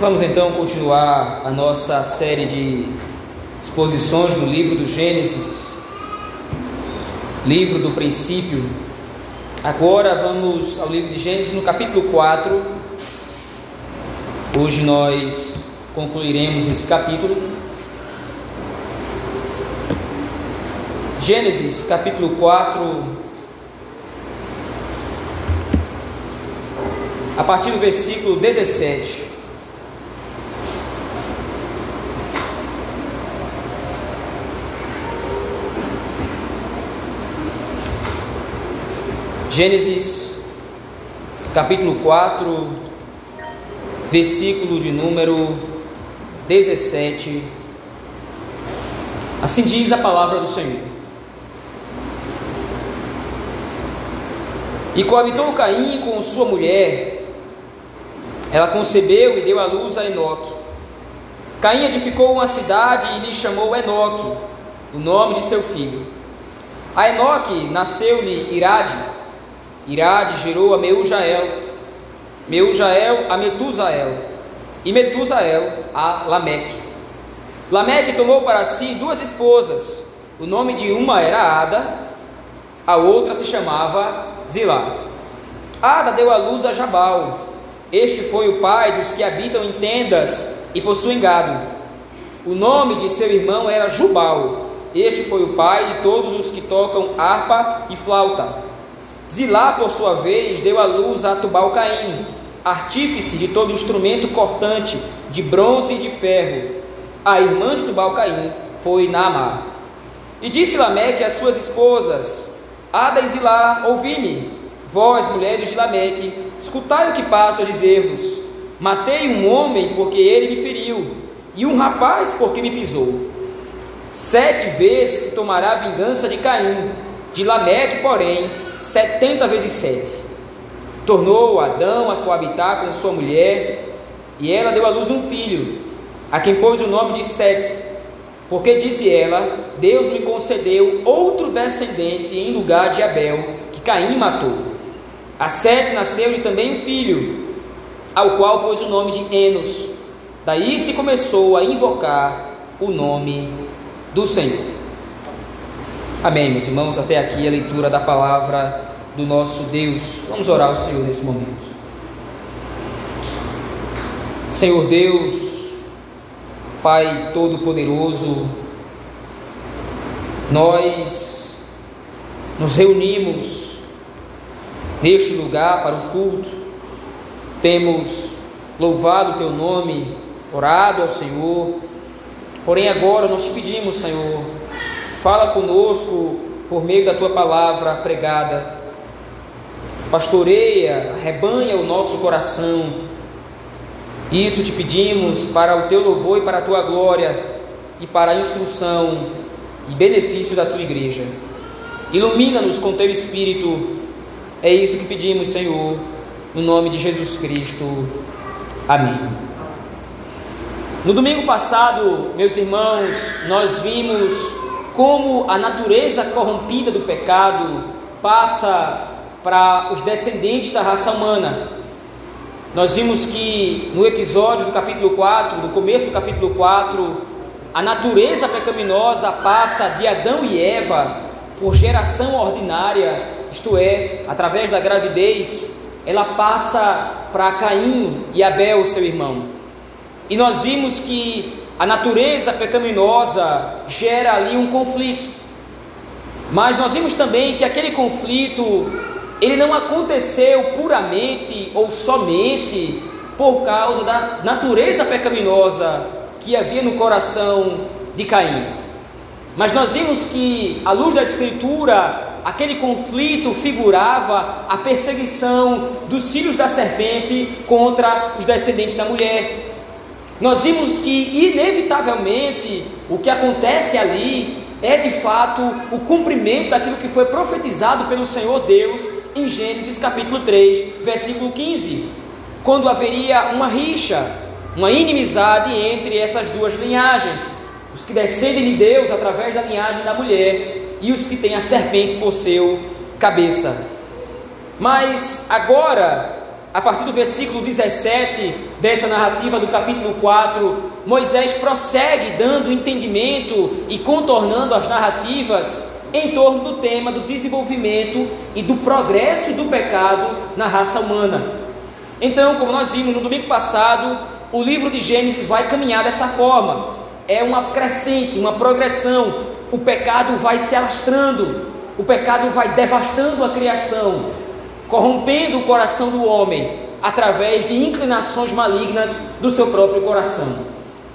Vamos então continuar a nossa série de exposições no livro do Gênesis, livro do princípio. Agora vamos ao livro de Gênesis no capítulo 4. Hoje nós concluiremos esse capítulo. Gênesis capítulo 4, a partir do versículo 17. Gênesis, capítulo 4, versículo de número 17. Assim diz a palavra do Senhor. E coabitou Caim com sua mulher, ela concebeu e deu à luz a Enoque. Caim edificou uma cidade e lhe chamou Enoque, o nome de seu filho. A Enoque nasceu-lhe Irade, Irade gerou a Meujael, Meujael a Metusael, e Metusael a Lameque. Lameque tomou para si duas esposas, o nome de uma era Ada, a outra se chamava Zilá. Ada deu à luz a Jabal, este foi o pai dos que habitam em tendas e possuem gado. O nome de seu irmão era Jubal, este foi o pai de todos os que tocam harpa e flauta. Zilá, por sua vez, deu à luz a Tubal-Caim, artífice de todo instrumento cortante, de bronze e de ferro. A irmã de Tubal-Caim foi Naamá. E disse Lameque às suas esposas: Ada e Zilá, ouvi-me, vós, mulheres de Lameque, escutai o que passo a dizer-vos. Matei um homem porque ele me feriu, e um rapaz porque me pisou. Sete vezes se tomará vingança de Caim, de Lameque, porém, setenta vezes sete. Tornou Adão a coabitar com sua mulher, e ela deu à luz um filho, a quem pôs o nome de Sete, porque disse ela: Deus me concedeu outro descendente em lugar de Abel, que Caim matou. A Sete nasceu-lhe também um filho, ao qual pôs o nome de Enos. Daí se começou a invocar o nome do Senhor. Amém, meus irmãos. Até aqui a leitura da palavra do nosso Deus. Vamos orar ao Senhor nesse momento. Senhor Deus, Pai Todo-Poderoso, nós nos reunimos neste lugar para o culto, temos louvado o Teu nome, orado ao Senhor, porém agora nós te pedimos, Senhor, Fala conosco por meio da tua palavra pregada. Pastoreia, rebanha o nosso coração. Isso te pedimos para o teu louvor e para a tua glória e para a instrução e benefício da tua igreja. Ilumina-nos com teu espírito. É isso que pedimos, Senhor, no nome de Jesus Cristo. Amém. No domingo passado, meus irmãos, nós vimos como a natureza corrompida do pecado passa para os descendentes da raça humana. Nós vimos que no episódio do capítulo 4, no começo do capítulo 4, a natureza pecaminosa passa de Adão e Eva por geração ordinária, isto é, através da gravidez, ela passa para Caim e Abel, seu irmão. E nós vimos que a natureza pecaminosa gera ali um conflito. Mas nós vimos também que aquele conflito ele não aconteceu puramente ou somente por causa da natureza pecaminosa que havia no coração de Caim. Mas nós vimos que, à luz da Escritura, aquele conflito figurava a perseguição dos filhos da serpente contra os descendentes da mulher. Nós vimos que, inevitavelmente, o que acontece ali é de fato o cumprimento daquilo que foi profetizado pelo Senhor Deus em Gênesis capítulo 3, versículo 15, quando haveria uma rixa, uma inimizade entre essas duas linhagens, os que descendem de Deus através da linhagem da mulher e os que têm a serpente por seu cabeça. Mas agora a partir do versículo 17 dessa narrativa do capítulo 4, Moisés prossegue dando entendimento e contornando as narrativas em torno do tema do desenvolvimento e do progresso do pecado na raça humana. Então, como nós vimos no domingo passado, o livro de Gênesis vai caminhar dessa forma. É uma crescente, uma progressão. O pecado vai se alastrando, o pecado vai devastando a criação, corrompendo o coração do homem através de inclinações malignas do seu próprio coração.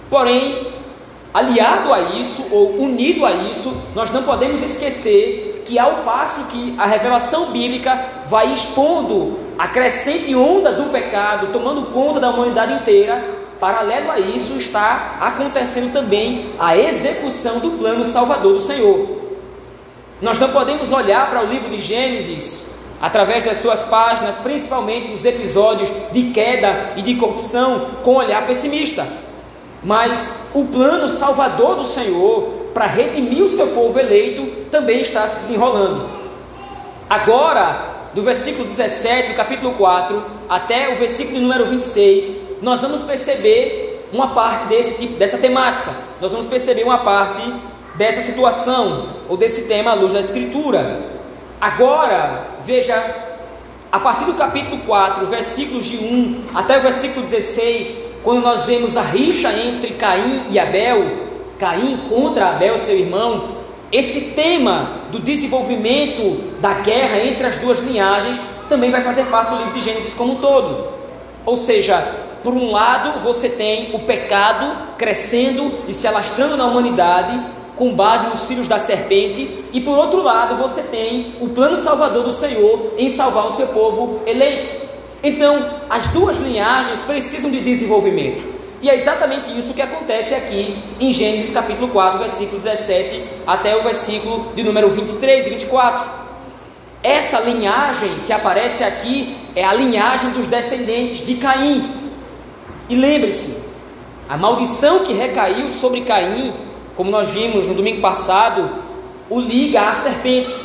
Porém, aliado a isso, ou unido a isso, nós não podemos esquecer que, ao passo que a revelação bíblica vai expondo a crescente onda do pecado, tomando conta da humanidade inteira, paralelo a isso está acontecendo também a execução do plano salvador do Senhor. Nós não podemos olhar para o livro de Gênesis através das suas páginas, principalmente nos episódios de queda e de corrupção, com olhar pessimista. Mas o plano salvador do Senhor para redimir o seu povo eleito também está se desenrolando. Agora, do versículo 17 do capítulo 4 até o versículo número 26, nós vamos perceber uma parte desse tipo, dessa temática. Nós vamos perceber uma parte dessa situação ou desse tema à luz da escritura. Agora, veja, a partir do capítulo 4, versículos de 1 até o versículo 16, quando nós vemos a rixa entre Caim e Abel, Caim contra Abel, seu irmão, esse tema do desenvolvimento da guerra entre as duas linhagens também vai fazer parte do livro de Gênesis como um todo. Ou seja, por um lado você tem o pecado crescendo e se alastrando na humanidade, com base nos filhos da serpente, e por outro lado você tem o plano salvador do Senhor em salvar o seu povo eleito. Então, as duas linhagens precisam de desenvolvimento. E é exatamente isso que acontece aqui em Gênesis capítulo 4, versículo 17 até o versículo de número 23 e 24. Essa linhagem que aparece aqui é a linhagem dos descendentes de Caim. E lembre-se, a maldição que recaiu sobre Caim como nós vimos no domingo passado, o liga à serpente.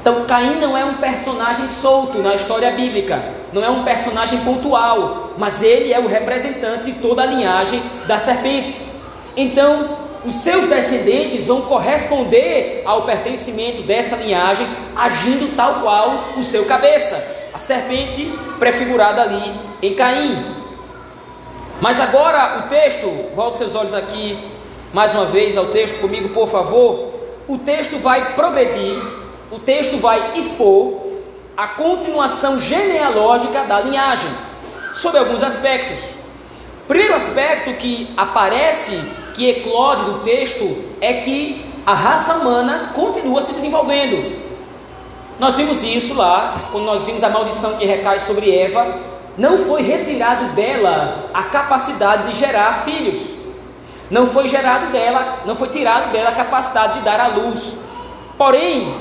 Então, Caim não é um personagem solto na história bíblica, não é um personagem pontual, mas ele é o representante de toda a linhagem da serpente. Então, os seus descendentes vão corresponder ao pertencimento dessa linhagem, agindo tal qual o seu cabeça, a serpente prefigurada ali em Caim. Mas agora o texto, volte seus olhos aqui mais uma vez ao texto comigo, por favor. O texto vai progredir, o texto vai expor a continuação genealógica da linhagem, sob alguns aspectos. Primeiro aspecto que aparece, que eclode do texto, é que a raça humana continua se desenvolvendo. Nós vimos isso lá, quando nós vimos a maldição que recai sobre Eva, não foi retirado dela a capacidade de gerar filhos. Não foi gerado dela, não foi tirado dela a capacidade de dar à luz. Porém,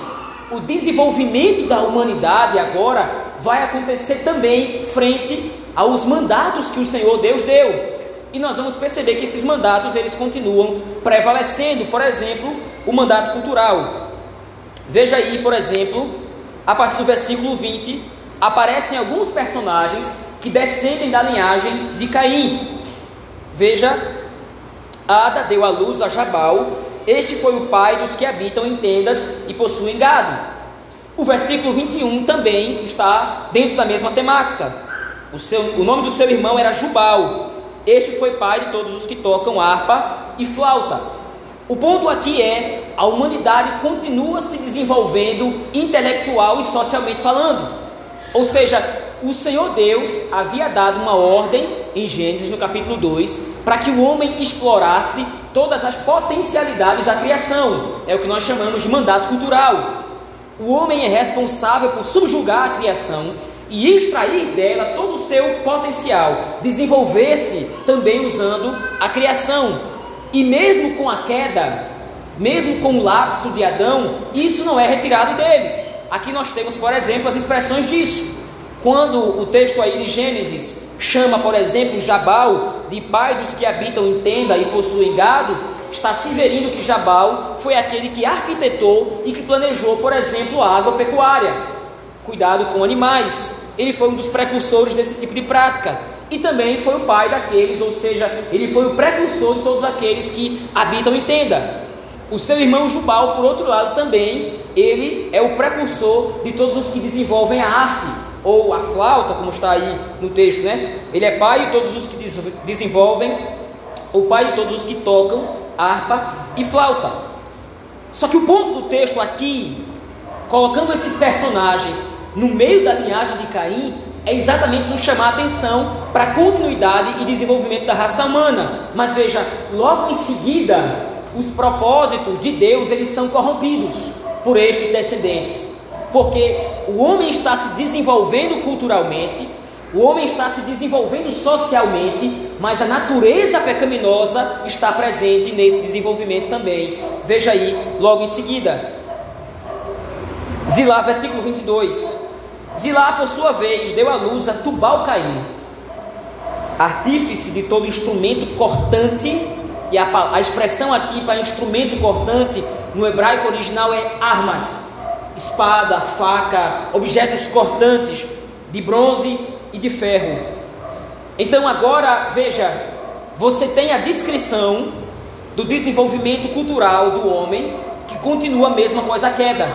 o desenvolvimento da humanidade agora vai acontecer também frente aos mandatos que o Senhor Deus deu. E nós vamos perceber que esses mandatos eles continuam prevalecendo, por exemplo, o mandato cultural. Veja aí, por exemplo, a partir do versículo 20, aparecem alguns personagens que descendem da linhagem de Caim. Veja Ada deu à luz a Jabal, este foi o pai dos que habitam em tendas e possuem gado. O versículo 21 também está dentro da mesma temática. O, seu, o nome do seu irmão era Jubal. Este foi pai de todos os que tocam harpa e flauta. O ponto aqui é: a humanidade continua se desenvolvendo intelectual e socialmente falando. Ou seja, o Senhor Deus havia dado uma ordem em Gênesis no capítulo 2 para que o homem explorasse todas as potencialidades da criação. É o que nós chamamos de mandato cultural. O homem é responsável por subjugar a criação e extrair dela todo o seu potencial, desenvolver-se também usando a criação. E mesmo com a queda, mesmo com o lapso de Adão, isso não é retirado deles. Aqui nós temos, por exemplo, as expressões disso. Quando o texto aí de Gênesis chama, por exemplo, Jabal de pai dos que habitam em tenda e possuem gado, está sugerindo que Jabal foi aquele que arquitetou e que planejou, por exemplo, a agropecuária, cuidado com animais, ele foi um dos precursores desse tipo de prática. E também foi o pai daqueles, ou seja, ele foi o precursor de todos aqueles que habitam em tenda. O seu irmão Jubal, por outro lado, também, ele é o precursor de todos os que desenvolvem a arte, ou a flauta, como está aí no texto, né? Ele é pai de todos os que desenvolvem, o pai de todos os que tocam harpa e flauta. Só que o ponto do texto aqui, colocando esses personagens no meio da linhagem de Caim, é exatamente nos chamar a atenção para a continuidade e desenvolvimento da raça humana. Mas veja, logo em seguida, os propósitos de Deus eles são corrompidos por estes descendentes. Porque o homem está se desenvolvendo culturalmente, o homem está se desenvolvendo socialmente, mas a natureza pecaminosa está presente nesse desenvolvimento também. Veja aí, logo em seguida. Zilá, versículo 22. Zilá, por sua vez, deu à luz a Tubal Caim, artífice de todo instrumento cortante, e a, a expressão aqui para instrumento cortante no hebraico original é armas espada, faca, objetos cortantes de bronze e de ferro. Então agora, veja, você tem a descrição do desenvolvimento cultural do homem, que continua mesmo após a queda.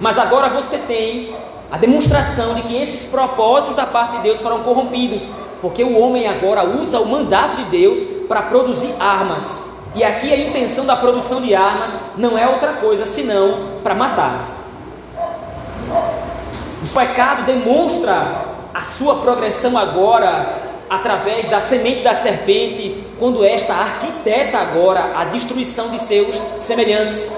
Mas agora você tem a demonstração de que esses propósitos da parte de Deus foram corrompidos, porque o homem agora usa o mandato de Deus para produzir armas. E aqui a intenção da produção de armas não é outra coisa senão para matar. O pecado demonstra a sua progressão agora através da semente da serpente, quando esta arquiteta agora a destruição de seus semelhantes.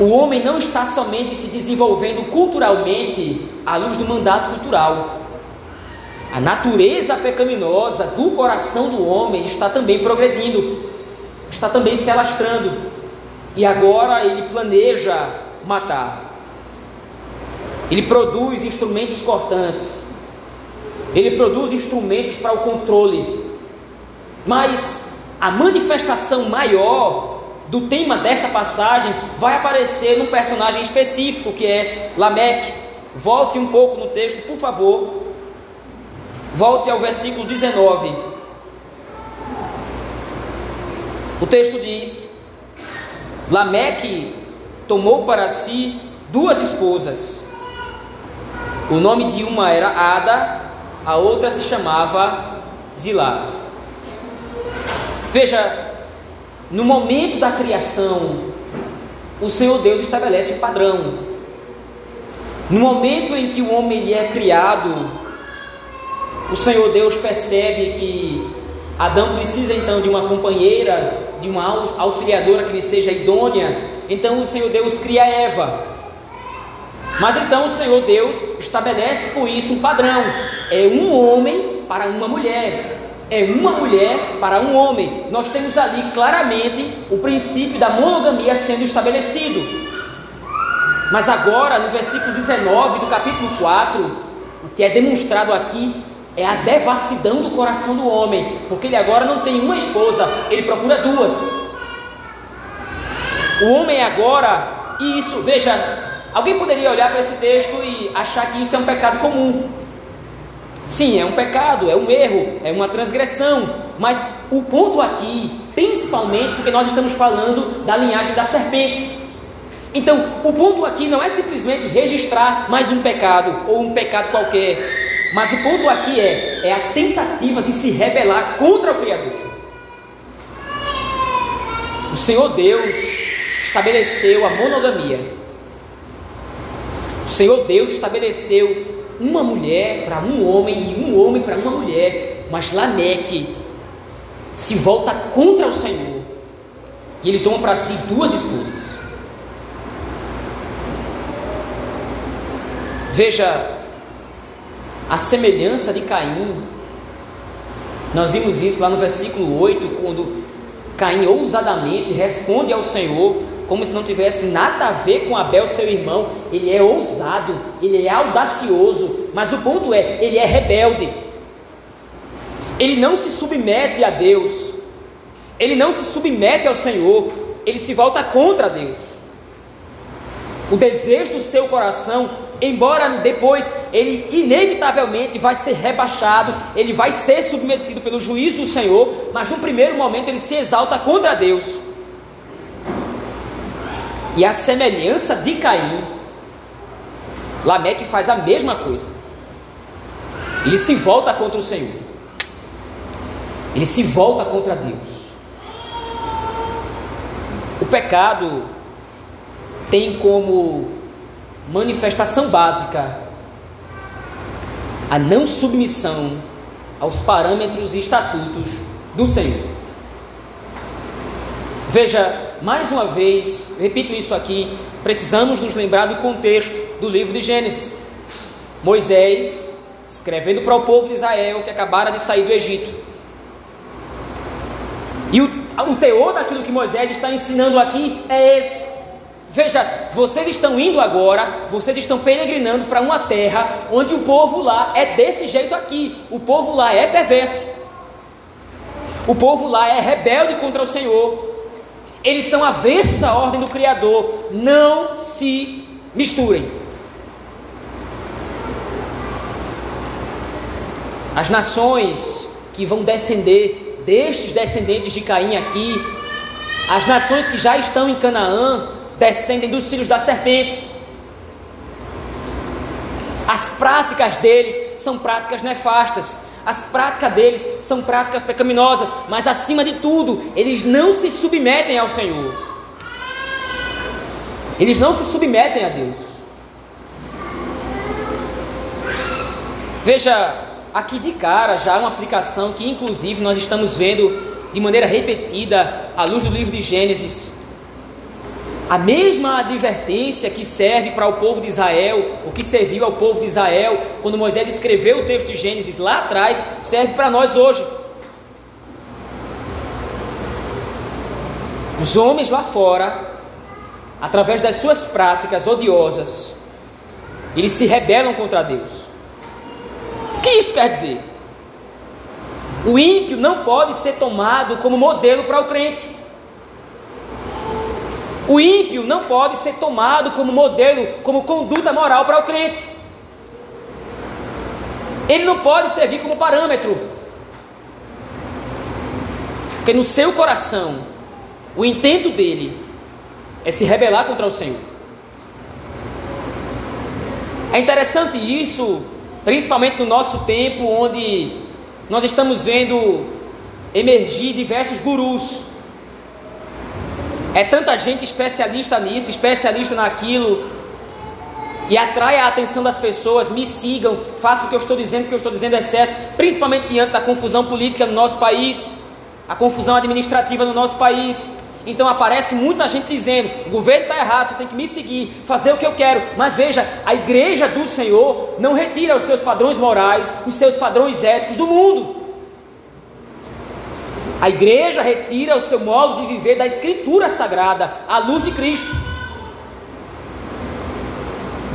O homem não está somente se desenvolvendo culturalmente à luz do mandato cultural. A natureza pecaminosa do coração do homem está também progredindo, está também se alastrando. E agora ele planeja matar. Ele produz instrumentos cortantes. Ele produz instrumentos para o controle. Mas a manifestação maior do tema dessa passagem vai aparecer num personagem específico que é Lameque. Volte um pouco no texto, por favor. Volte ao versículo 19. O texto diz: Lameque tomou para si duas esposas. O nome de uma era Ada, a outra se chamava Zilá. Veja, no momento da criação, o Senhor Deus estabelece um padrão. No momento em que o homem é criado, o Senhor Deus percebe que Adão precisa então de uma companheira, de uma auxiliadora que lhe seja idônea. Então o Senhor Deus cria Eva. Mas então o Senhor Deus estabelece com isso um padrão: é um homem para uma mulher, é uma mulher para um homem. Nós temos ali claramente o princípio da monogamia sendo estabelecido. Mas agora, no versículo 19 do capítulo 4, o que é demonstrado aqui é a devassidão do coração do homem, porque ele agora não tem uma esposa, ele procura duas. O homem agora, e isso, veja, Alguém poderia olhar para esse texto e achar que isso é um pecado comum. Sim, é um pecado, é um erro, é uma transgressão, mas o ponto aqui, principalmente porque nós estamos falando da linhagem da serpente. Então, o ponto aqui não é simplesmente registrar mais um pecado ou um pecado qualquer, mas o ponto aqui é, é a tentativa de se rebelar contra o Criador. O Senhor Deus estabeleceu a monogamia o Senhor Deus estabeleceu uma mulher para um homem e um homem para uma mulher, mas Lameque se volta contra o Senhor e ele toma para si duas esposas. Veja a semelhança de Caim. Nós vimos isso lá no versículo 8, quando Caim ousadamente responde ao Senhor como se não tivesse nada a ver com Abel, seu irmão. Ele é ousado, ele é audacioso, mas o ponto é, ele é rebelde. Ele não se submete a Deus, ele não se submete ao Senhor, ele se volta contra Deus. O desejo do seu coração embora depois ele inevitavelmente vai ser rebaixado, ele vai ser submetido pelo juízo do Senhor, mas no primeiro momento ele se exalta contra Deus. E a semelhança de Caim, Lameque faz a mesma coisa. Ele se volta contra o Senhor. Ele se volta contra Deus. O pecado tem como manifestação básica a não submissão aos parâmetros e estatutos do Senhor. Veja, mais uma vez, repito isso aqui, precisamos nos lembrar do contexto do livro de Gênesis. Moisés escrevendo para o povo de Israel que acabara de sair do Egito. E o, o teor daquilo que Moisés está ensinando aqui é esse. Veja, vocês estão indo agora, vocês estão peregrinando para uma terra onde o povo lá é desse jeito aqui. O povo lá é perverso. O povo lá é rebelde contra o Senhor. Eles são avessos à ordem do Criador. Não se misturem. As nações que vão descender destes descendentes de Caim aqui, as nações que já estão em Canaã, descendem dos filhos da serpente. As práticas deles são práticas nefastas, as práticas deles são práticas pecaminosas, mas acima de tudo, eles não se submetem ao Senhor. Eles não se submetem a Deus. Veja, aqui de cara já uma aplicação que inclusive nós estamos vendo de maneira repetida à luz do livro de Gênesis. A mesma advertência que serve para o povo de Israel, o que serviu ao povo de Israel quando Moisés escreveu o texto de Gênesis lá atrás, serve para nós hoje. Os homens lá fora, através das suas práticas odiosas, eles se rebelam contra Deus. O que isso quer dizer? O ímpio não pode ser tomado como modelo para o crente. O ímpio não pode ser tomado como modelo, como conduta moral para o crente. Ele não pode servir como parâmetro. Porque no seu coração, o intento dele é se rebelar contra o Senhor. É interessante isso, principalmente no nosso tempo, onde nós estamos vendo emergir diversos gurus é tanta gente especialista nisso, especialista naquilo, e atrai a atenção das pessoas, me sigam, façam o que eu estou dizendo, o que eu estou dizendo é certo, principalmente diante da confusão política no nosso país, a confusão administrativa no nosso país. Então aparece muita gente dizendo: o governo está errado, você tem que me seguir, fazer o que eu quero. Mas veja, a igreja do Senhor não retira os seus padrões morais, os seus padrões éticos do mundo. A igreja retira o seu modo de viver da Escritura Sagrada, à luz de Cristo.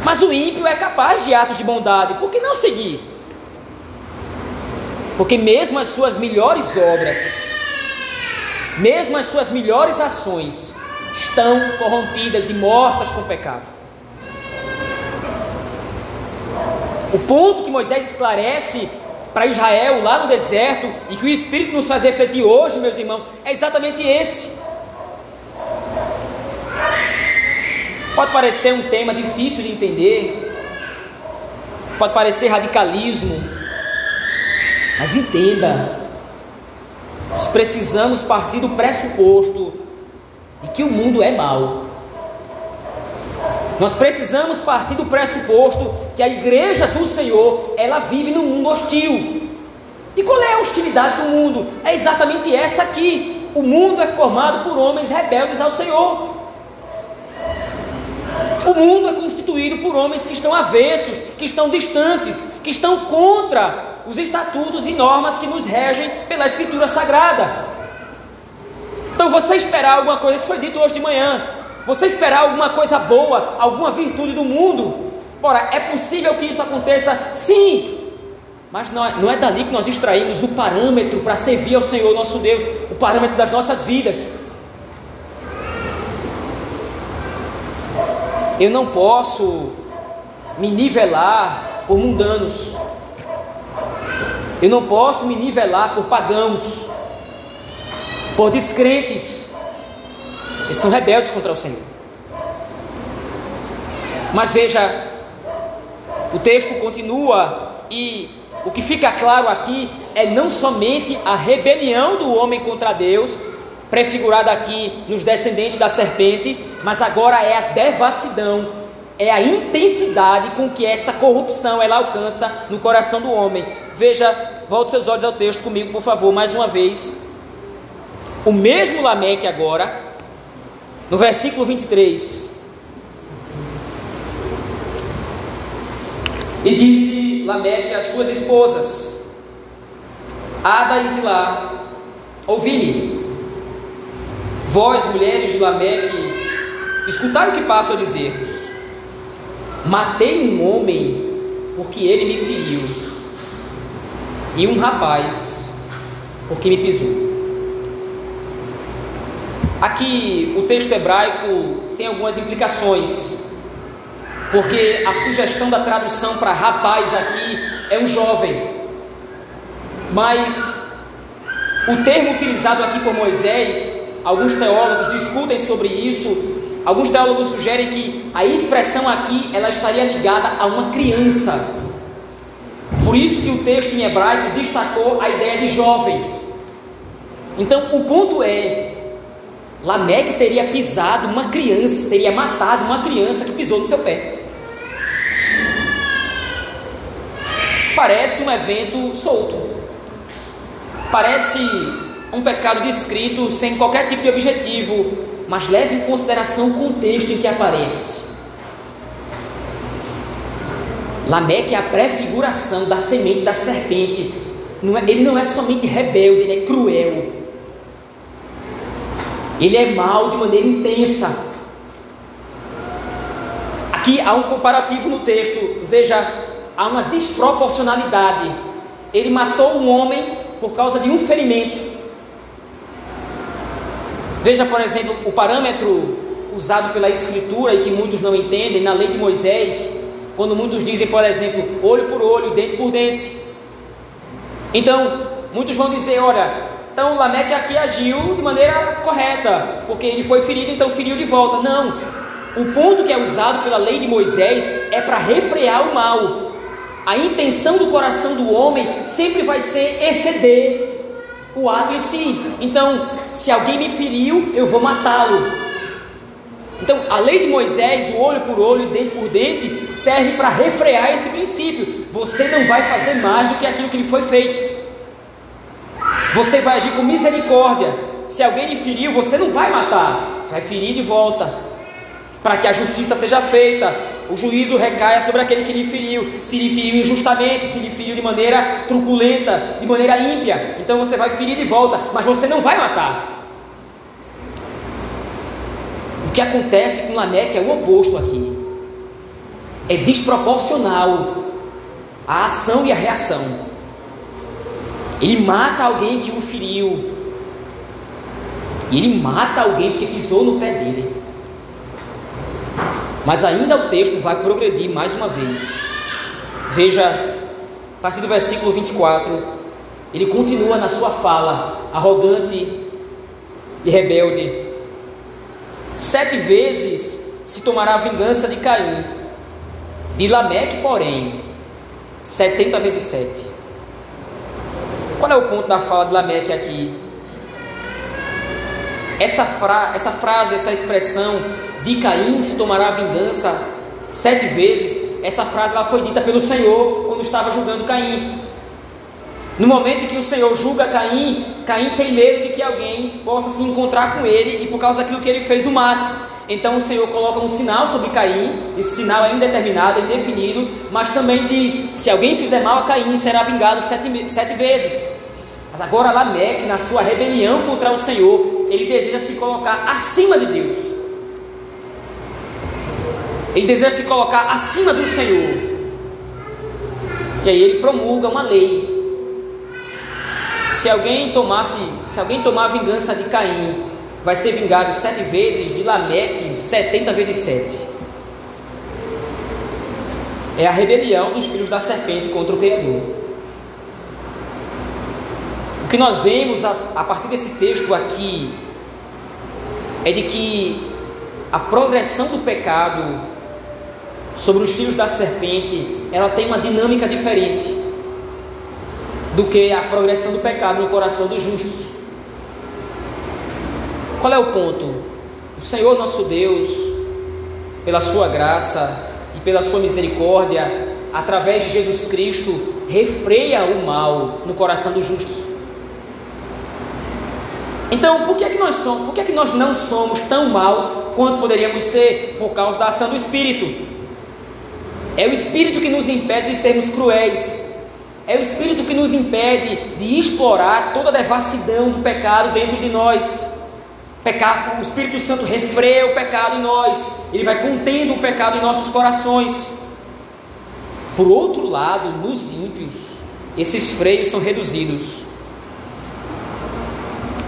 Mas o ímpio é capaz de atos de bondade, por que não seguir? Porque mesmo as suas melhores obras, mesmo as suas melhores ações, estão corrompidas e mortas com pecado. O ponto que Moisés esclarece para Israel lá no deserto e que o Espírito nos faz refletir hoje, meus irmãos, é exatamente esse. Pode parecer um tema difícil de entender, pode parecer radicalismo, mas entenda, nós precisamos partir do pressuposto de que o mundo é mau. Nós precisamos partir do pressuposto que a igreja do Senhor, ela vive num mundo hostil. E qual é a hostilidade do mundo? É exatamente essa aqui. O mundo é formado por homens rebeldes ao Senhor. O mundo é constituído por homens que estão avessos, que estão distantes, que estão contra os estatutos e normas que nos regem pela Escritura Sagrada. Então você esperar alguma coisa, isso foi dito hoje de manhã. Você esperar alguma coisa boa, alguma virtude do mundo. Ora, é possível que isso aconteça? Sim. Mas não é, não é dali que nós extraímos o parâmetro para servir ao Senhor nosso Deus, o parâmetro das nossas vidas. Eu não posso me nivelar por mundanos. Eu não posso me nivelar por pagãos, por descrentes. Eles são rebeldes contra o Senhor. Mas veja, o texto continua e o que fica claro aqui é não somente a rebelião do homem contra Deus, prefigurada aqui nos descendentes da serpente, mas agora é a devassidão, é a intensidade com que essa corrupção ela alcança no coração do homem. Veja, volte seus olhos ao texto comigo, por favor, mais uma vez. O mesmo Lameque agora, no versículo 23. E disse Lameque às suas esposas, Ada e Zilá, ouvi-me, vós, mulheres de Lameque, escutai o que passo a dizer-vos. Matei um homem porque ele me feriu, e um rapaz porque me pisou. Aqui o texto hebraico tem algumas implicações porque a sugestão da tradução para rapaz aqui é um jovem, mas o termo utilizado aqui por Moisés, alguns teólogos discutem sobre isso. Alguns teólogos sugerem que a expressão aqui ela estaria ligada a uma criança. Por isso que o texto em hebraico destacou a ideia de jovem. Então o ponto é Lameque teria pisado uma criança, teria matado uma criança que pisou no seu pé. parece um evento solto. Parece um pecado descrito sem qualquer tipo de objetivo, mas leve em consideração o contexto em que aparece. Lameque é a prefiguração da semente da serpente. É, ele não é somente rebelde, ele é cruel. Ele é mau de maneira intensa. Aqui há um comparativo no texto. Veja há uma desproporcionalidade. Ele matou um homem por causa de um ferimento. Veja, por exemplo, o parâmetro usado pela Escritura e que muitos não entendem na lei de Moisés, quando muitos dizem, por exemplo, olho por olho, dente por dente. Então, muitos vão dizer: olha, então Lameque aqui agiu de maneira correta, porque ele foi ferido, então feriu de volta. Não. O ponto que é usado pela lei de Moisés é para refrear o mal. A intenção do coração do homem sempre vai ser exceder o ato em si. Então, se alguém me feriu, eu vou matá-lo. Então, a lei de Moisés, o olho por olho, dente por dente, serve para refrear esse princípio. Você não vai fazer mais do que aquilo que lhe foi feito. Você vai agir com misericórdia. Se alguém lhe feriu, você não vai matar, você vai ferir de volta, para que a justiça seja feita, o juízo recaia sobre aquele que lhe feriu. Se lhe feriu injustamente, se lhe feriu de maneira truculenta, de maneira ímpia, então você vai ferir de volta, mas você não vai matar. O que acontece com Lameque é o oposto aqui. É desproporcional a ação e a reação. Ele mata alguém que o feriu. Ele mata alguém porque pisou no pé dele. Mas ainda o texto vai progredir mais uma vez. Veja, a partir do versículo 24, ele continua na sua fala, arrogante e rebelde. Sete vezes se tomará vingança de Caim, de Lameque, porém, setenta vezes sete. Qual é o ponto da fala de Lameque aqui? Essa, fra essa frase, essa expressão de Caim se tomará vingança sete vezes. Essa frase ela foi dita pelo Senhor quando estava julgando Caim. No momento em que o Senhor julga Caim, Caim tem medo de que alguém possa se encontrar com ele e por causa daquilo que ele fez o mate. Então o Senhor coloca um sinal sobre Caim, esse sinal é indeterminado, é indefinido, mas também diz: se alguém fizer mal a Caim, será vingado sete, sete vezes. Mas agora Lameque, na sua rebelião contra o Senhor, ele deseja se colocar acima de Deus. Ele deseja se colocar acima do Senhor. E aí ele promulga uma lei. Se alguém tomasse, se alguém tomar a vingança de Caim, vai ser vingado sete vezes, de Lameque, setenta vezes sete. é a rebelião dos filhos da serpente contra o Criador. O que nós vemos a, a partir desse texto aqui é de que a progressão do pecado sobre os filhos da serpente, ela tem uma dinâmica diferente do que a progressão do pecado no coração dos justos. Qual é o ponto? O Senhor nosso Deus, pela sua graça e pela sua misericórdia, através de Jesus Cristo, refreia o mal no coração dos justos. Então, por que é que nós somos, por que é que nós não somos tão maus quanto poderíamos ser por causa da ação do Espírito? É o Espírito que nos impede de sermos cruéis. É o Espírito que nos impede de explorar toda a devassidão do pecado dentro de nós. Pecado, o Espírito Santo refreia o pecado em nós, ele vai contendo o pecado em nossos corações. Por outro lado, nos ímpios, esses freios são reduzidos.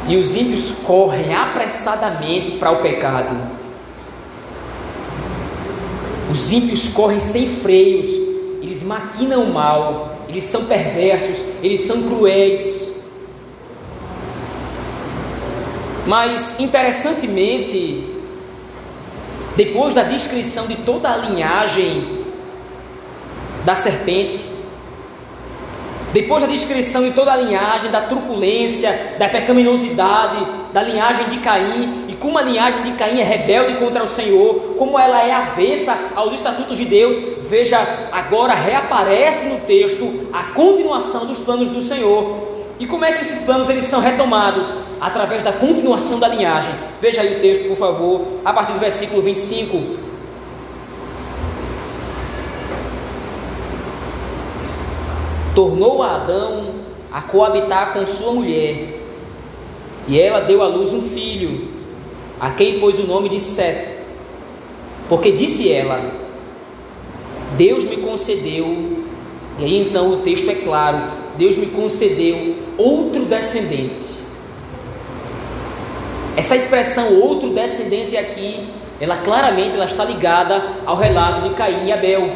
E os ímpios correm apressadamente para o pecado. Os ímpios correm sem freios, eles maquinam o mal, eles são perversos, eles são cruéis. Mas, interessantemente, depois da descrição de toda a linhagem da serpente, depois da descrição de toda a linhagem da truculência, da pecaminosidade, da linhagem de Caim, e como a linhagem de Caim é rebelde contra o Senhor, como ela é avessa aos estatutos de Deus, veja, agora reaparece no texto a continuação dos planos do Senhor. E como é que esses planos eles são retomados? Através da continuação da linhagem. Veja aí o texto, por favor, a partir do versículo 25. Tornou a Adão a coabitar com sua mulher, e ela deu à luz um filho, a quem pôs o nome de Sete. Porque disse ela: Deus me concedeu, e aí então o texto é claro: Deus me concedeu outro descendente. Essa expressão outro descendente aqui, ela claramente ela está ligada ao relato de Caim e Abel.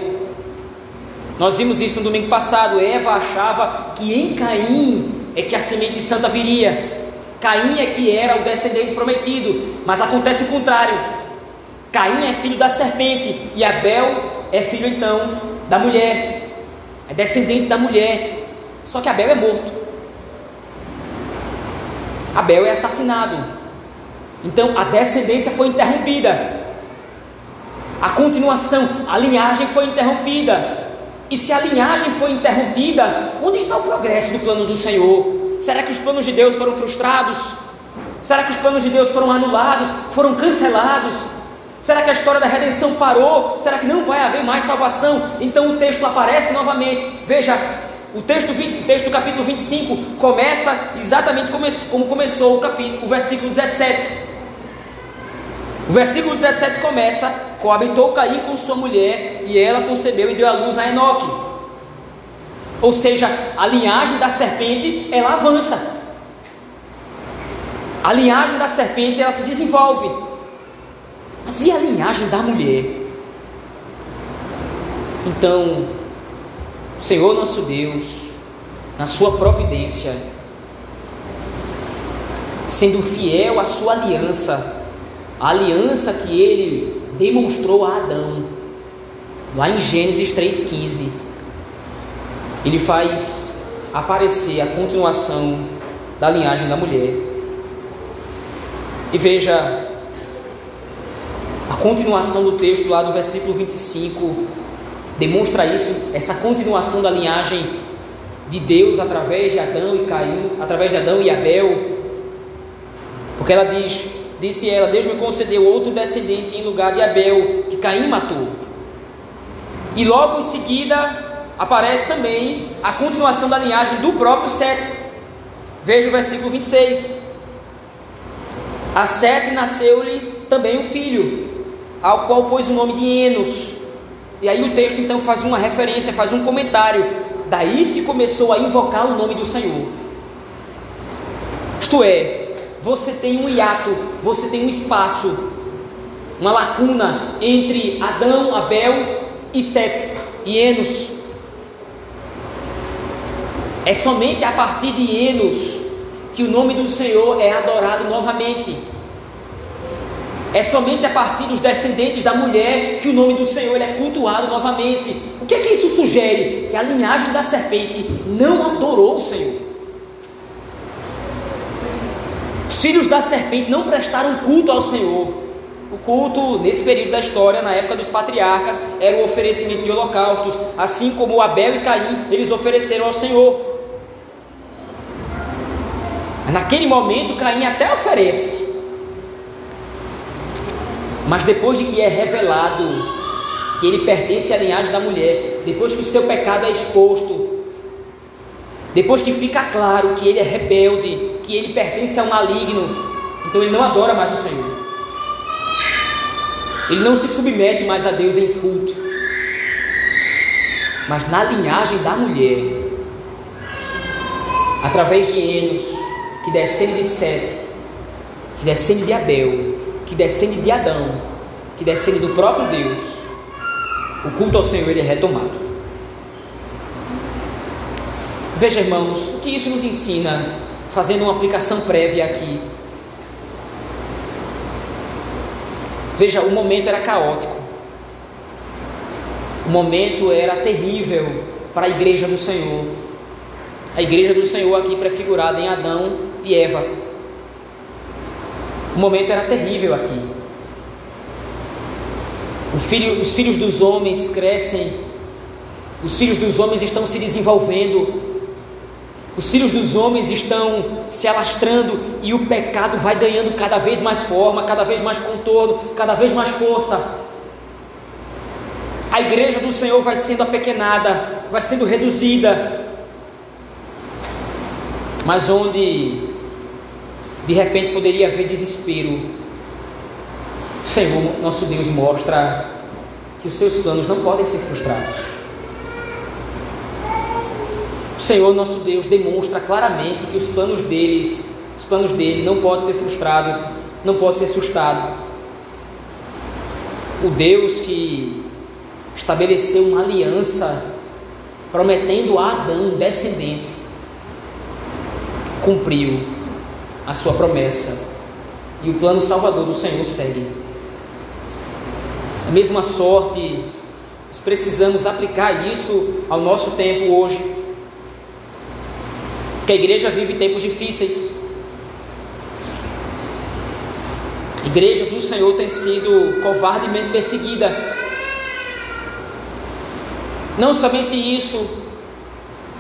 Nós vimos isso no domingo passado. Eva achava que em Caim é que a semente santa viria. Caim é que era o descendente prometido, mas acontece o contrário. Caim é filho da serpente e Abel é filho então da mulher, é descendente da mulher. Só que Abel é morto. Abel é assassinado. Então a descendência foi interrompida. A continuação, a linhagem foi interrompida. E se a linhagem foi interrompida, onde está o progresso do plano do Senhor? Será que os planos de Deus foram frustrados? Será que os planos de Deus foram anulados? Foram cancelados? Será que a história da redenção parou? Será que não vai haver mais salvação? Então o texto aparece novamente. Veja, o texto, o texto do capítulo 25 começa exatamente como começou o, capítulo, o versículo 17. O versículo 17 começa: Coabitou Caim com sua mulher, e ela concebeu e deu à luz a Enoque. Ou seja, a linhagem da serpente ela avança. A linhagem da serpente ela se desenvolve. Mas e a linhagem da mulher? Então, o Senhor nosso Deus, na sua providência, sendo fiel à sua aliança, a aliança que ele demonstrou a Adão, lá em Gênesis 3,15, ele faz aparecer a continuação da linhagem da mulher. E veja a continuação do texto lá do versículo 25 demonstra isso, essa continuação da linhagem de Deus através de Adão e Caim, através de Adão e Abel. Porque ela diz, disse ela, Deus me concedeu outro descendente em lugar de Abel, que Caim matou. E logo em seguida aparece também a continuação da linhagem do próprio Sete. Veja o versículo 26. A Sete nasceu-lhe também um filho, ao qual pôs o nome de Enos. E aí o texto então faz uma referência, faz um comentário. Daí se começou a invocar o nome do Senhor. Isto é, você tem um hiato, você tem um espaço, uma lacuna entre Adão, Abel e Sete. e Enos. É somente a partir de Enos que o nome do Senhor é adorado novamente. É somente a partir dos descendentes da mulher que o nome do Senhor é cultuado novamente. O que é que isso sugere? Que a linhagem da serpente não adorou o Senhor. Os filhos da serpente não prestaram culto ao Senhor. O culto, nesse período da história, na época dos patriarcas, era o oferecimento de holocaustos, assim como Abel e Caim, eles ofereceram ao Senhor. Naquele momento, Caim até oferece. Mas depois de que é revelado que ele pertence à linhagem da mulher, depois que o seu pecado é exposto, depois que fica claro que ele é rebelde, que ele pertence ao maligno, então ele não adora mais o Senhor. Ele não se submete mais a Deus em culto. Mas na linhagem da mulher, através de Enos, que descende de Sete, que descende de Abel, que descende de Adão, que descende do próprio Deus, o culto ao Senhor é retomado. Veja, irmãos, o que isso nos ensina, fazendo uma aplicação prévia aqui. Veja, o momento era caótico. O momento era terrível para a igreja do Senhor. A igreja do Senhor aqui prefigurada em Adão e Eva. O momento era terrível aqui. Filho, os filhos dos homens crescem, os filhos dos homens estão se desenvolvendo, os filhos dos homens estão se alastrando e o pecado vai ganhando cada vez mais forma, cada vez mais contorno, cada vez mais força. A igreja do Senhor vai sendo apequenada, vai sendo reduzida. Mas onde de repente poderia haver desespero. O Senhor, nosso Deus, mostra que os seus planos não podem ser frustrados. O Senhor, nosso Deus, demonstra claramente que os planos deles, os planos dele não podem ser frustrados, não pode ser assustado. O Deus que estabeleceu uma aliança prometendo a Adão um descendente, cumpriu a sua promessa. E o plano salvador do Senhor segue. A mesma sorte, nós precisamos aplicar isso ao nosso tempo hoje. Porque a igreja vive tempos difíceis. A igreja do Senhor tem sido covardemente perseguida. Não somente isso,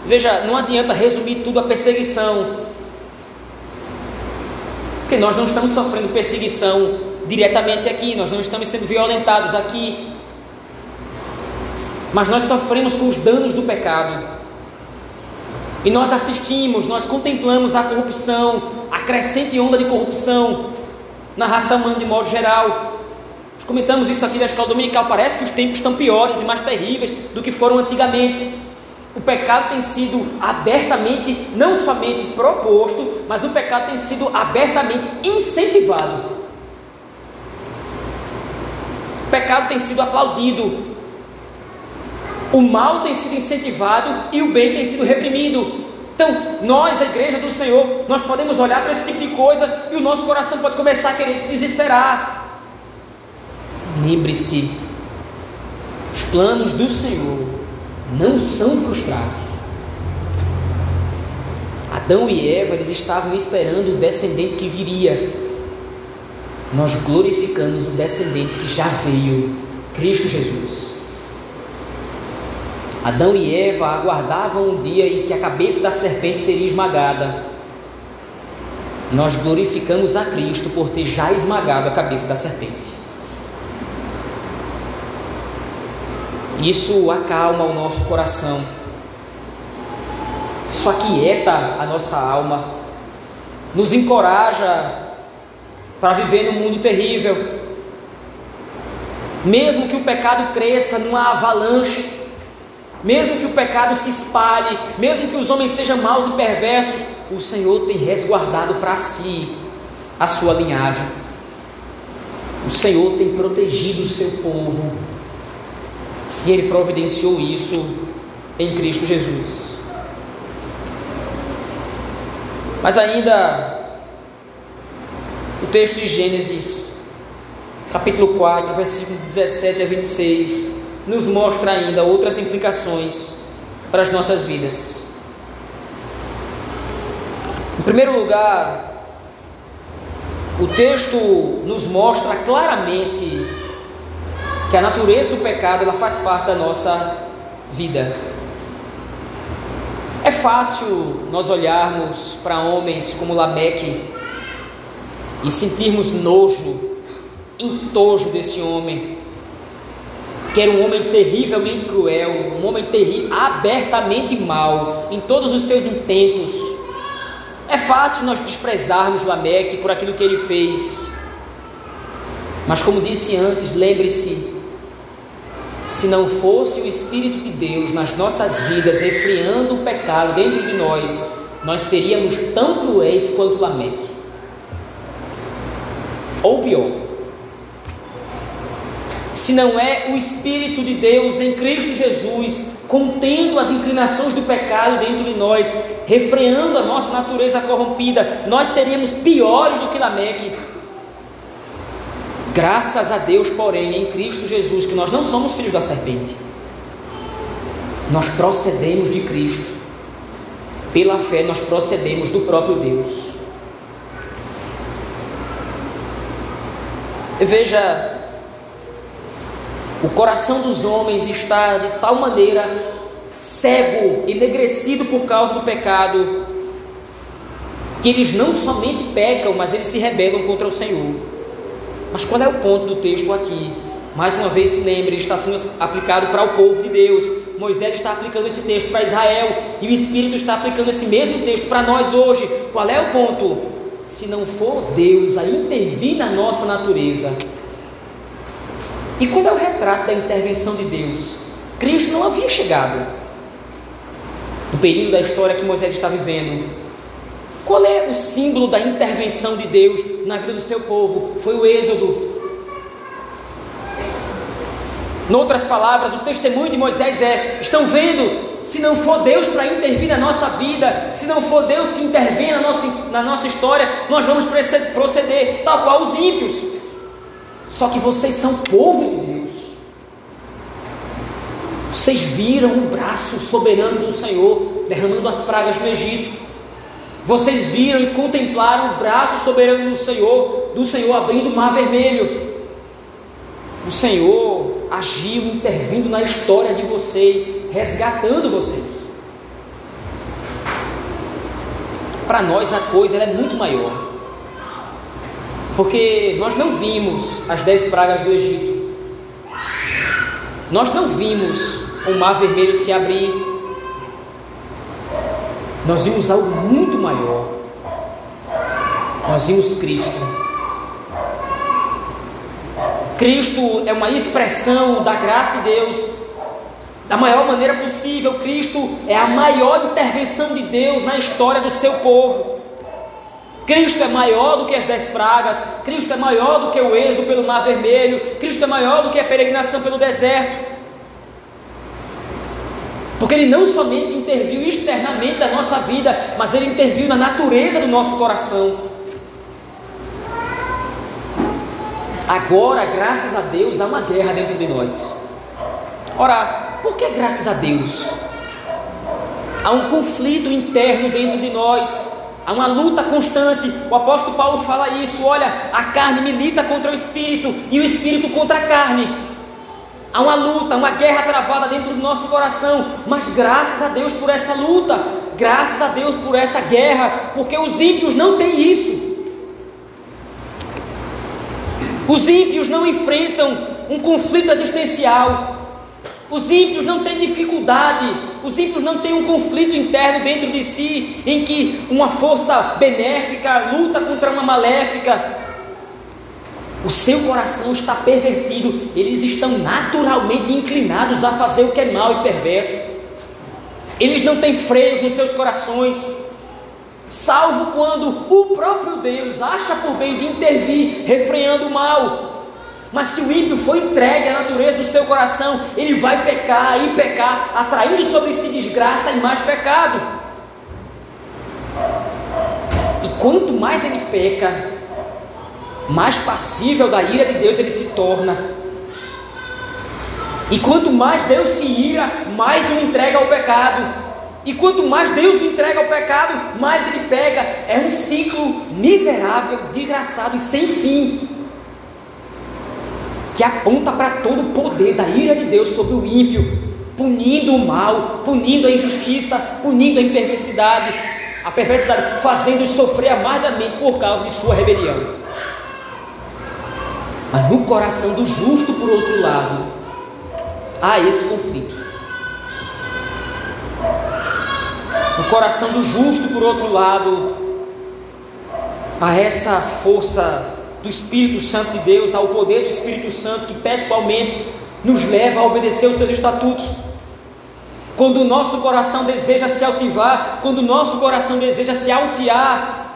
veja, não adianta resumir tudo a perseguição. Porque nós não estamos sofrendo perseguição diretamente aqui, nós não estamos sendo violentados aqui. Mas nós sofremos com os danos do pecado. E nós assistimos, nós contemplamos a corrupção, a crescente onda de corrupção na raça humana de modo geral. Nós comentamos isso aqui na escola dominical. Parece que os tempos estão piores e mais terríveis do que foram antigamente. O pecado tem sido abertamente, não somente proposto, mas o pecado tem sido abertamente incentivado. O pecado tem sido aplaudido. O mal tem sido incentivado e o bem tem sido reprimido. Então, nós, a igreja do Senhor, nós podemos olhar para esse tipo de coisa e o nosso coração pode começar a querer se desesperar. Lembre-se, os planos do Senhor não são frustrados. Adão e Eva eles estavam esperando o descendente que viria. Nós glorificamos o descendente que já veio, Cristo Jesus. Adão e Eva aguardavam um dia em que a cabeça da serpente seria esmagada. Nós glorificamos a Cristo por ter já esmagado a cabeça da serpente. Isso acalma o nosso coração. Isso aquieta a nossa alma. Nos encoraja para viver num mundo terrível. Mesmo que o pecado cresça numa avalanche, mesmo que o pecado se espalhe, mesmo que os homens sejam maus e perversos, o Senhor tem resguardado para si a sua linhagem. O Senhor tem protegido o seu povo. E ele providenciou isso em Cristo Jesus. Mas ainda o texto de Gênesis, capítulo 4, versículo 17 a 26, nos mostra ainda outras implicações para as nossas vidas. Em primeiro lugar, o texto nos mostra claramente que a natureza do pecado ela faz parte da nossa vida. É fácil nós olharmos para homens como Lameque e sentirmos nojo, entojo desse homem, que era um homem terrivelmente cruel, um homem terri abertamente mau em todos os seus intentos. É fácil nós desprezarmos Lameque por aquilo que ele fez. Mas como disse antes, lembre-se, se não fosse o Espírito de Deus nas nossas vidas, refriando o pecado dentro de nós, nós seríamos tão cruéis quanto Lameque. Ou pior. Se não é o Espírito de Deus em Cristo Jesus, contendo as inclinações do pecado dentro de nós, refreando a nossa natureza corrompida, nós seríamos piores do que Lameque. Graças a Deus, porém, em Cristo Jesus, que nós não somos filhos da serpente. Nós procedemos de Cristo. Pela fé, nós procedemos do próprio Deus. Veja, o coração dos homens está de tal maneira cego, enegrecido por causa do pecado, que eles não somente pecam, mas eles se rebelam contra o Senhor. Mas qual é o ponto do texto aqui? Mais uma vez se lembre, está sendo aplicado para o povo de Deus. Moisés está aplicando esse texto para Israel e o Espírito está aplicando esse mesmo texto para nós hoje. Qual é o ponto? Se não for Deus a intervir na nossa natureza. E qual é o retrato da intervenção de Deus? Cristo não havia chegado. No período da história que Moisés está vivendo, qual é o símbolo da intervenção de Deus na vida do seu povo? Foi o Êxodo. Noutras palavras, o testemunho de Moisés é: estão vendo? Se não for Deus para intervir na nossa vida, se não for Deus que intervém na nossa, na nossa história, nós vamos proceder tal qual os ímpios. Só que vocês são povo de Deus. Vocês viram o braço soberano do Senhor derramando as pragas no Egito. Vocês viram e contemplaram o braço soberano do Senhor, do Senhor abrindo o mar vermelho. O Senhor agiu intervindo na história de vocês, resgatando vocês. Para nós a coisa é muito maior. Porque nós não vimos as dez pragas do Egito. Nós não vimos o mar vermelho se abrir nós vimos algo muito maior. Nós vimos Cristo. Cristo é uma expressão da graça de Deus da maior maneira possível. Cristo é a maior intervenção de Deus na história do seu povo. Cristo é maior do que as dez pragas, Cristo é maior do que o êxodo pelo Mar Vermelho, Cristo é maior do que a peregrinação pelo deserto. Porque ele não somente interviu externamente na nossa vida, mas ele interviu na natureza do nosso coração. Agora, graças a Deus, há uma guerra dentro de nós. Ora, por que graças a Deus? Há um conflito interno dentro de nós, há uma luta constante. O apóstolo Paulo fala isso: olha, a carne milita contra o espírito e o espírito contra a carne. Há uma luta, uma guerra travada dentro do nosso coração, mas graças a Deus por essa luta, graças a Deus por essa guerra, porque os ímpios não têm isso. Os ímpios não enfrentam um conflito existencial. Os ímpios não têm dificuldade, os ímpios não têm um conflito interno dentro de si, em que uma força benéfica luta contra uma maléfica. O seu coração está pervertido, eles estão naturalmente inclinados a fazer o que é mal e perverso. Eles não têm freios nos seus corações, salvo quando o próprio Deus acha por bem de intervir, refreando o mal. Mas se o ímpio for entregue à natureza do seu coração, ele vai pecar e pecar, atraindo sobre si desgraça e mais pecado. E quanto mais ele peca, mais passível da ira de Deus ele se torna. E quanto mais Deus se ira, mais o entrega ao pecado. E quanto mais Deus o entrega ao pecado, mais ele pega. É um ciclo miserável, desgraçado e sem fim que aponta para todo o poder da ira de Deus sobre o ímpio, punindo o mal, punindo a injustiça, punindo a imperversidade, a perversidade, fazendo-os sofrer amargamente por causa de sua rebelião. Mas no coração do justo, por outro lado, há esse conflito. No coração do justo, por outro lado, há essa força do Espírito Santo de Deus, ao poder do Espírito Santo que pessoalmente nos leva a obedecer os seus estatutos. Quando o nosso coração deseja se altivar, quando o nosso coração deseja se altear,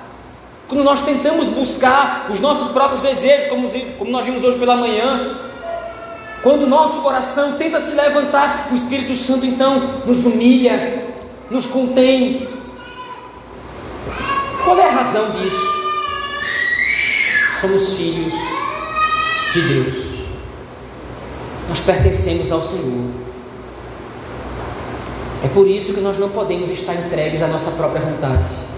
quando nós tentamos buscar os nossos próprios desejos, como, como nós vimos hoje pela manhã, quando o nosso coração tenta se levantar, o Espírito Santo então nos humilha, nos contém. Qual é a razão disso? somos filhos de Deus. Nós pertencemos ao Senhor. É por isso que nós não podemos estar entregues à nossa própria vontade.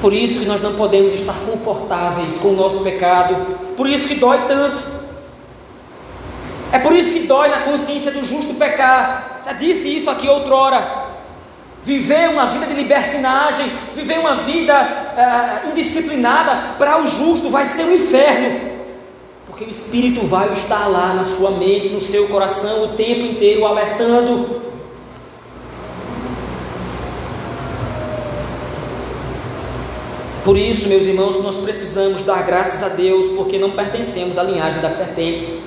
Por isso que nós não podemos estar confortáveis com o nosso pecado. Por isso que dói tanto. É por isso que dói na consciência do justo pecar. Já disse isso aqui outrora. Viver uma vida de libertinagem, viver uma vida uh, indisciplinada, para o justo vai ser um inferno, porque o Espírito vai estar lá na sua mente, no seu coração, o tempo inteiro alertando. Por isso, meus irmãos, nós precisamos dar graças a Deus, porque não pertencemos à linhagem da serpente.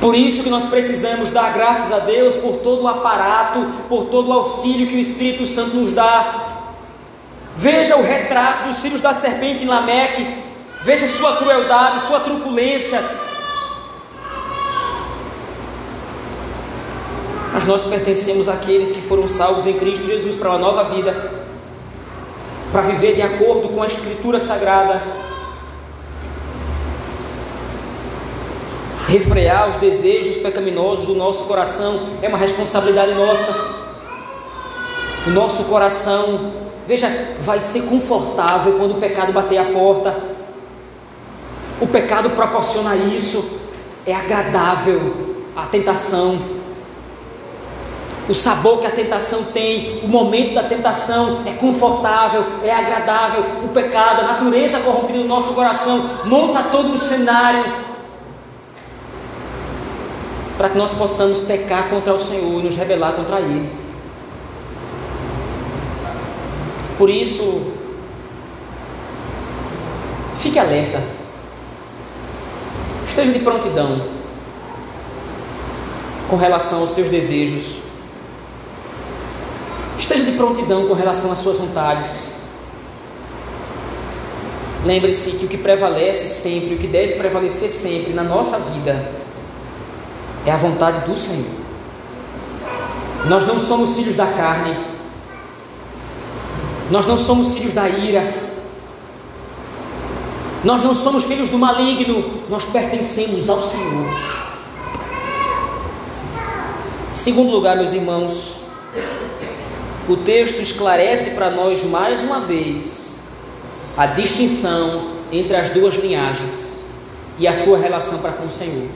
Por isso que nós precisamos dar graças a Deus por todo o aparato, por todo o auxílio que o Espírito Santo nos dá. Veja o retrato dos filhos da serpente em Lameque, veja sua crueldade, sua truculência. Mas nós pertencemos àqueles que foram salvos em Cristo Jesus para uma nova vida, para viver de acordo com a Escritura Sagrada refrear os desejos pecaminosos do nosso coração é uma responsabilidade nossa. O nosso coração, veja, vai ser confortável quando o pecado bater a porta. O pecado proporciona isso, é agradável a tentação. O sabor que a tentação tem, o momento da tentação é confortável, é agradável. O pecado, a natureza corrompida do nosso coração, monta todo um cenário para que nós possamos pecar contra o Senhor e nos rebelar contra Ele. Por isso, fique alerta, esteja de prontidão com relação aos seus desejos, esteja de prontidão com relação às suas vontades. Lembre-se que o que prevalece sempre, o que deve prevalecer sempre na nossa vida é a vontade do Senhor. Nós não somos filhos da carne, nós não somos filhos da ira, nós não somos filhos do maligno, nós pertencemos ao Senhor. Segundo lugar, meus irmãos, o texto esclarece para nós mais uma vez a distinção entre as duas linhagens e a sua relação para com o Senhor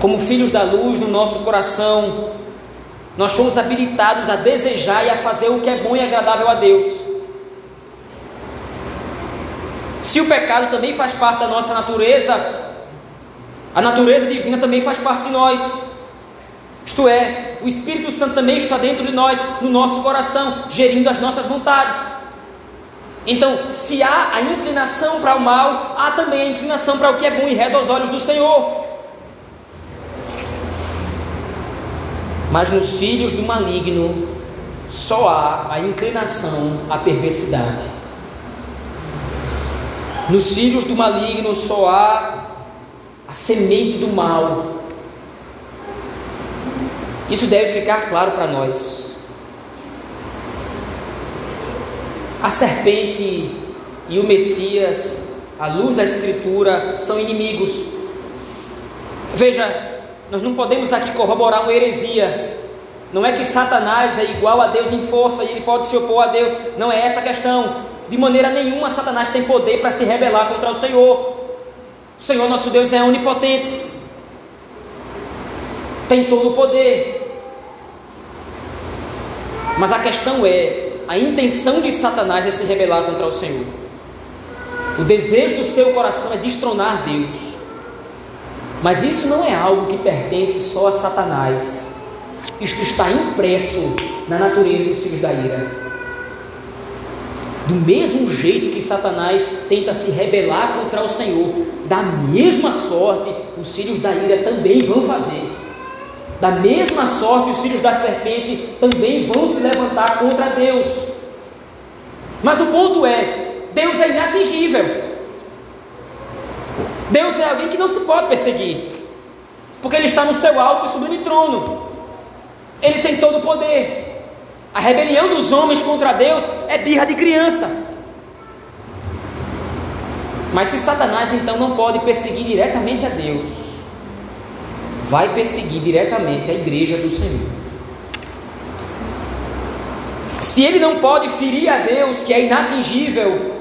como filhos da luz no nosso coração, nós fomos habilitados a desejar e a fazer o que é bom e agradável a Deus. Se o pecado também faz parte da nossa natureza, a natureza divina também faz parte de nós. Isto é, o Espírito Santo também está dentro de nós, no nosso coração, gerindo as nossas vontades. Então, se há a inclinação para o mal, há também a inclinação para o que é bom e reto aos olhos do Senhor. Mas nos filhos do maligno só há a inclinação à perversidade. Nos filhos do maligno só há a semente do mal. Isso deve ficar claro para nós. A serpente e o Messias, a luz da Escritura, são inimigos. Veja, nós não podemos aqui corroborar uma heresia. Não é que Satanás é igual a Deus em força e ele pode se opor a Deus. Não é essa a questão. De maneira nenhuma Satanás tem poder para se rebelar contra o Senhor. O Senhor nosso Deus é onipotente. Tem todo o poder. Mas a questão é, a intenção de Satanás é se rebelar contra o Senhor. O desejo do seu coração é destronar Deus. Mas isso não é algo que pertence só a Satanás. Isto está impresso na natureza dos filhos da ira. Do mesmo jeito que Satanás tenta se rebelar contra o Senhor, da mesma sorte os filhos da ira também vão fazer. Da mesma sorte, os filhos da serpente também vão se levantar contra Deus. Mas o ponto é: Deus é inatingível. Deus é alguém que não se pode perseguir, porque Ele está no seu alto e sublime trono. Ele tem todo o poder. A rebelião dos homens contra Deus é birra de criança. Mas se Satanás então não pode perseguir diretamente a Deus, vai perseguir diretamente a igreja do Senhor. Se ele não pode ferir a Deus, que é inatingível,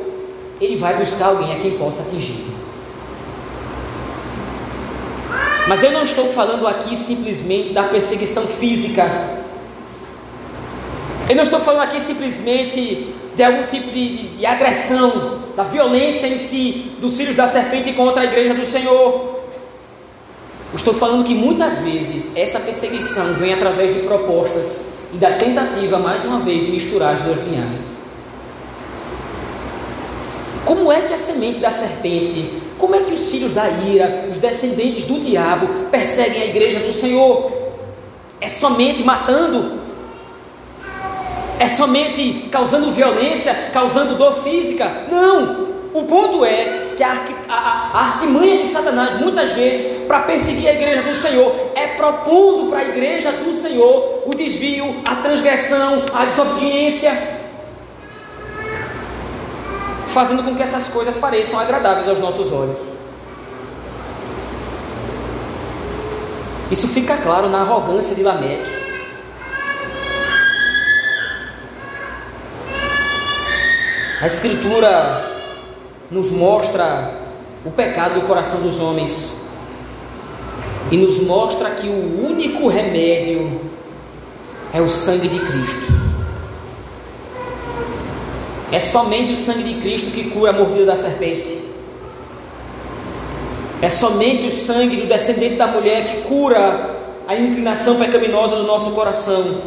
ele vai buscar alguém a quem possa atingir. Mas eu não estou falando aqui simplesmente da perseguição física. Eu não estou falando aqui simplesmente de algum tipo de, de, de agressão, da violência em si, dos filhos da serpente contra a igreja do Senhor. Estou falando que muitas vezes essa perseguição vem através de propostas e da tentativa, mais uma vez, de misturar as duas linhagens. Como é que a semente da serpente, como é que os filhos da ira, os descendentes do diabo, perseguem a igreja do Senhor? É somente matando? É somente causando violência, causando dor física? Não! O ponto é que a, a, a artimanha de Satanás, muitas vezes, para perseguir a igreja do Senhor, é propondo para a igreja do Senhor o desvio, a transgressão, a desobediência, fazendo com que essas coisas pareçam agradáveis aos nossos olhos. Isso fica claro na arrogância de Lameque. A Escritura nos mostra o pecado do coração dos homens e nos mostra que o único remédio é o sangue de Cristo. É somente o sangue de Cristo que cura a mordida da serpente. É somente o sangue do descendente da mulher que cura a inclinação pecaminosa do nosso coração.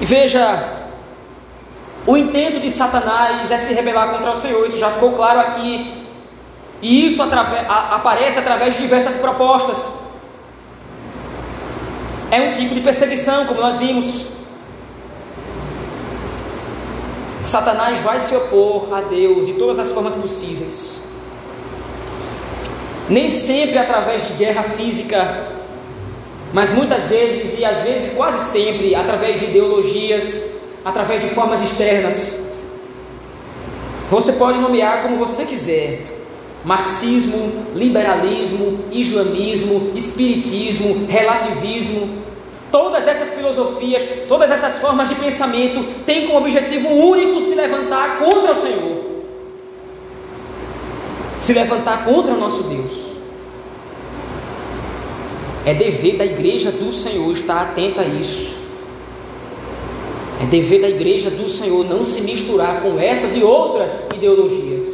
E veja, o intento de Satanás é se rebelar contra o Senhor, isso já ficou claro aqui. E isso a, aparece através de diversas propostas. É um tipo de perseguição, como nós vimos. Satanás vai se opor a Deus de todas as formas possíveis. Nem sempre através de guerra física, mas muitas vezes e às vezes quase sempre através de ideologias, através de formas externas. Você pode nomear como você quiser: marxismo, liberalismo, islamismo, espiritismo, relativismo. Todas essas filosofias, todas essas formas de pensamento têm como objetivo único se levantar contra o Senhor, se levantar contra o nosso Deus. É dever da igreja do Senhor estar atenta a isso. É dever da igreja do Senhor não se misturar com essas e outras ideologias,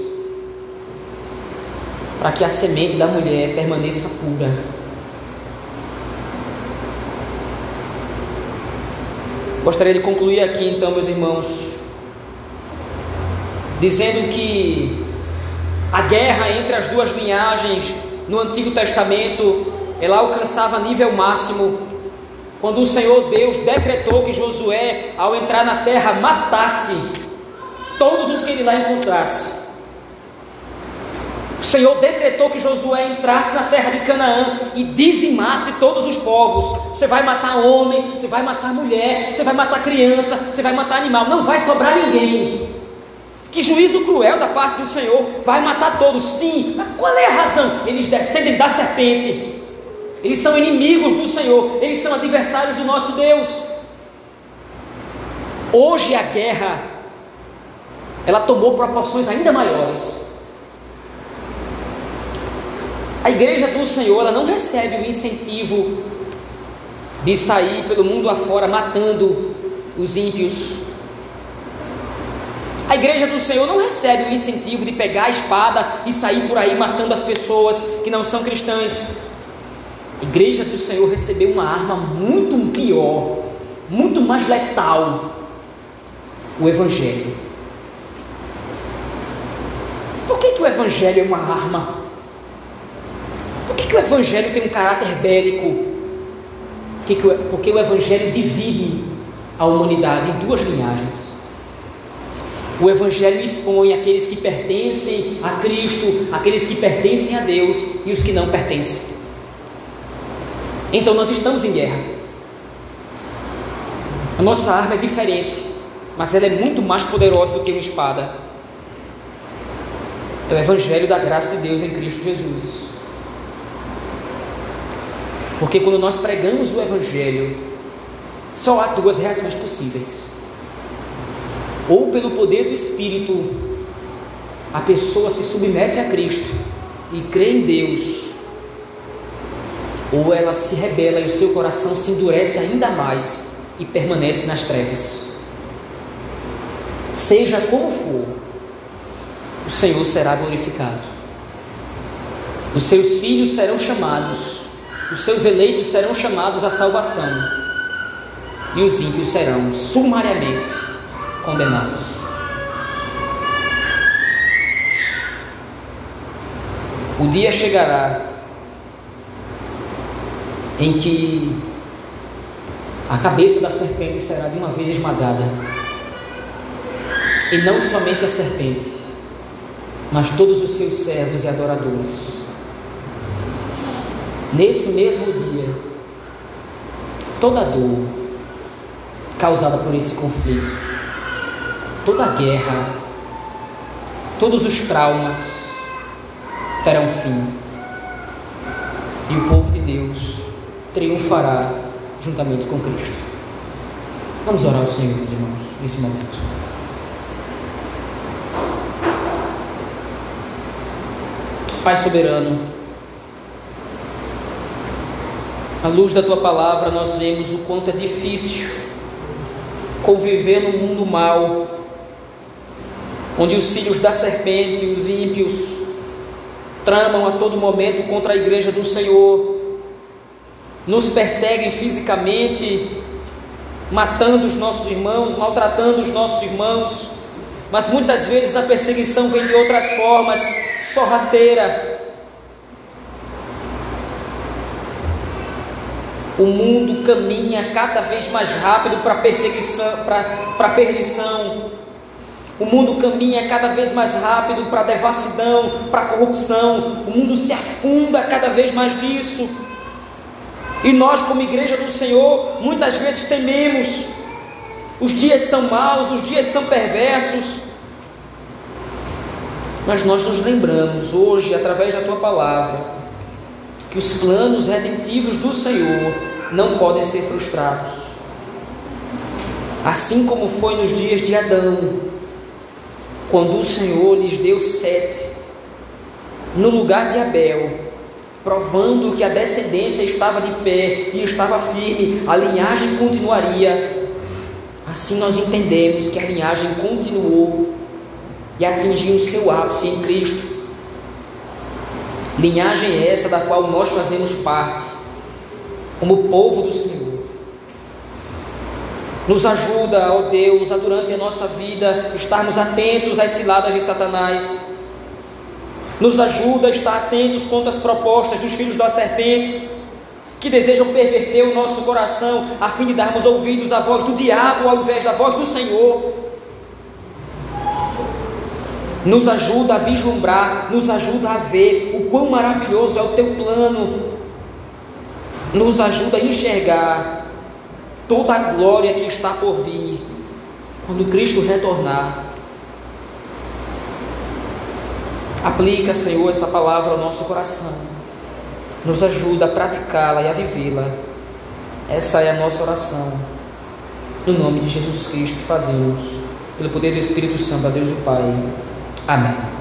para que a semente da mulher permaneça pura. Gostaria de concluir aqui então, meus irmãos, dizendo que a guerra entre as duas linhagens no Antigo Testamento ela alcançava nível máximo quando o Senhor Deus decretou que Josué, ao entrar na terra, matasse todos os que ele lá encontrasse. O Senhor decretou que Josué entrasse na terra de Canaã e dizimasse todos os povos. Você vai matar homem, você vai matar mulher, você vai matar criança, você vai matar animal, não vai sobrar ninguém. Que juízo cruel da parte do Senhor, vai matar todos, sim, mas qual é a razão? Eles descendem da serpente, eles são inimigos do Senhor, eles são adversários do nosso Deus. Hoje a guerra, ela tomou proporções ainda maiores. A igreja do Senhor, ela não recebe o incentivo de sair pelo mundo afora matando os ímpios, a igreja do Senhor não recebe o incentivo de pegar a espada e sair por aí matando as pessoas que não são cristãs. A igreja do Senhor recebeu uma arma muito pior, muito mais letal: o Evangelho. Por que, que o Evangelho é uma arma? Por que, que o Evangelho tem um caráter bélico? Porque o Evangelho divide a humanidade em duas linhagens. O Evangelho expõe aqueles que pertencem a Cristo, aqueles que pertencem a Deus e os que não pertencem. Então nós estamos em guerra. A nossa arma é diferente, mas ela é muito mais poderosa do que uma espada. É o Evangelho da graça de Deus em Cristo Jesus. Porque quando nós pregamos o Evangelho, só há duas reações possíveis ou pelo poder do Espírito, a pessoa se submete a Cristo e crê em Deus, ou ela se rebela e o seu coração se endurece ainda mais e permanece nas trevas. Seja como for, o Senhor será glorificado. Os seus filhos serão chamados, os seus eleitos serão chamados à salvação, e os ímpios serão sumariamente condenados. O dia chegará em que a cabeça da serpente será de uma vez esmagada. E não somente a serpente, mas todos os seus servos e adoradores. Nesse mesmo dia, toda a dor causada por esse conflito toda a guerra, todos os traumas terão fim. E o povo de Deus triunfará juntamente com Cristo. Vamos orar ao Senhor, meus irmãos, nesse momento. Pai soberano, à luz da tua palavra, nós vemos o quanto é difícil conviver no mundo mal onde os filhos da serpente, os ímpios, tramam a todo momento contra a igreja do Senhor, nos perseguem fisicamente, matando os nossos irmãos, maltratando os nossos irmãos, mas muitas vezes a perseguição vem de outras formas, sorrateira. O mundo caminha cada vez mais rápido para perseguição, para perdição. O mundo caminha cada vez mais rápido para devassidão, para corrupção. O mundo se afunda cada vez mais nisso. E nós, como igreja do Senhor, muitas vezes tememos. Os dias são maus, os dias são perversos. Mas nós nos lembramos hoje, através da tua palavra, que os planos redentivos do Senhor não podem ser frustrados. Assim como foi nos dias de Adão, quando o Senhor lhes deu sete no lugar de Abel, provando que a descendência estava de pé e estava firme, a linhagem continuaria. Assim nós entendemos que a linhagem continuou e atingiu o seu ápice em Cristo. Linhagem essa da qual nós fazemos parte, como povo do Senhor. Nos ajuda, ó Deus, a durante a nossa vida estarmos atentos às ciladas de Satanás. Nos ajuda a estar atentos contra as propostas dos filhos da serpente, que desejam perverter o nosso coração, a fim de darmos ouvidos à voz do diabo ao invés da voz do Senhor. nos ajuda a vislumbrar, nos ajuda a ver o quão maravilhoso é o teu plano, nos ajuda a enxergar toda a glória que está por vir quando Cristo retornar. Aplica, Senhor, essa palavra ao nosso coração, nos ajuda a praticá-la e a vivê-la. Essa é a nossa oração. No nome de Jesus Cristo fazemos, pelo poder do Espírito Santo, a Deus o Pai. Amém.